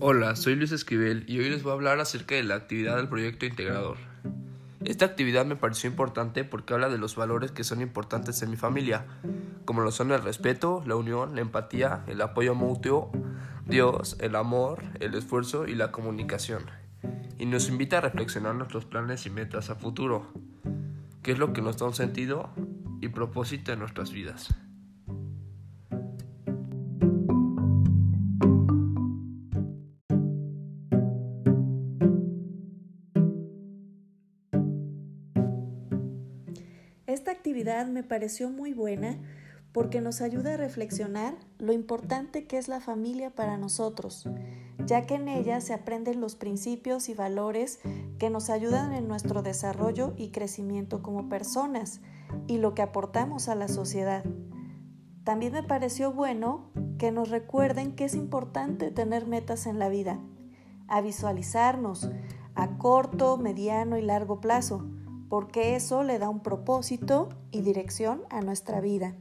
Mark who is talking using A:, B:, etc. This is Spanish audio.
A: Hola, soy Luis Esquivel y hoy les voy a hablar acerca de la actividad del proyecto integrador. Esta actividad me pareció importante porque habla de los valores que son importantes en mi familia, como lo son el respeto, la unión, la empatía, el apoyo mutuo, Dios, el amor, el esfuerzo y la comunicación. Y nos invita a reflexionar nuestros planes y metas a futuro, qué es lo que nos da un sentido y propósito en nuestras vidas.
B: Actividad me pareció muy buena porque nos ayuda a reflexionar lo importante que es la familia para nosotros, ya que en ella se aprenden los principios y valores que nos ayudan en nuestro desarrollo y crecimiento como personas y lo que aportamos a la sociedad. También me pareció bueno que nos recuerden que es importante tener metas en la vida, a visualizarnos a corto, mediano y largo plazo porque eso le da un propósito y dirección a nuestra vida.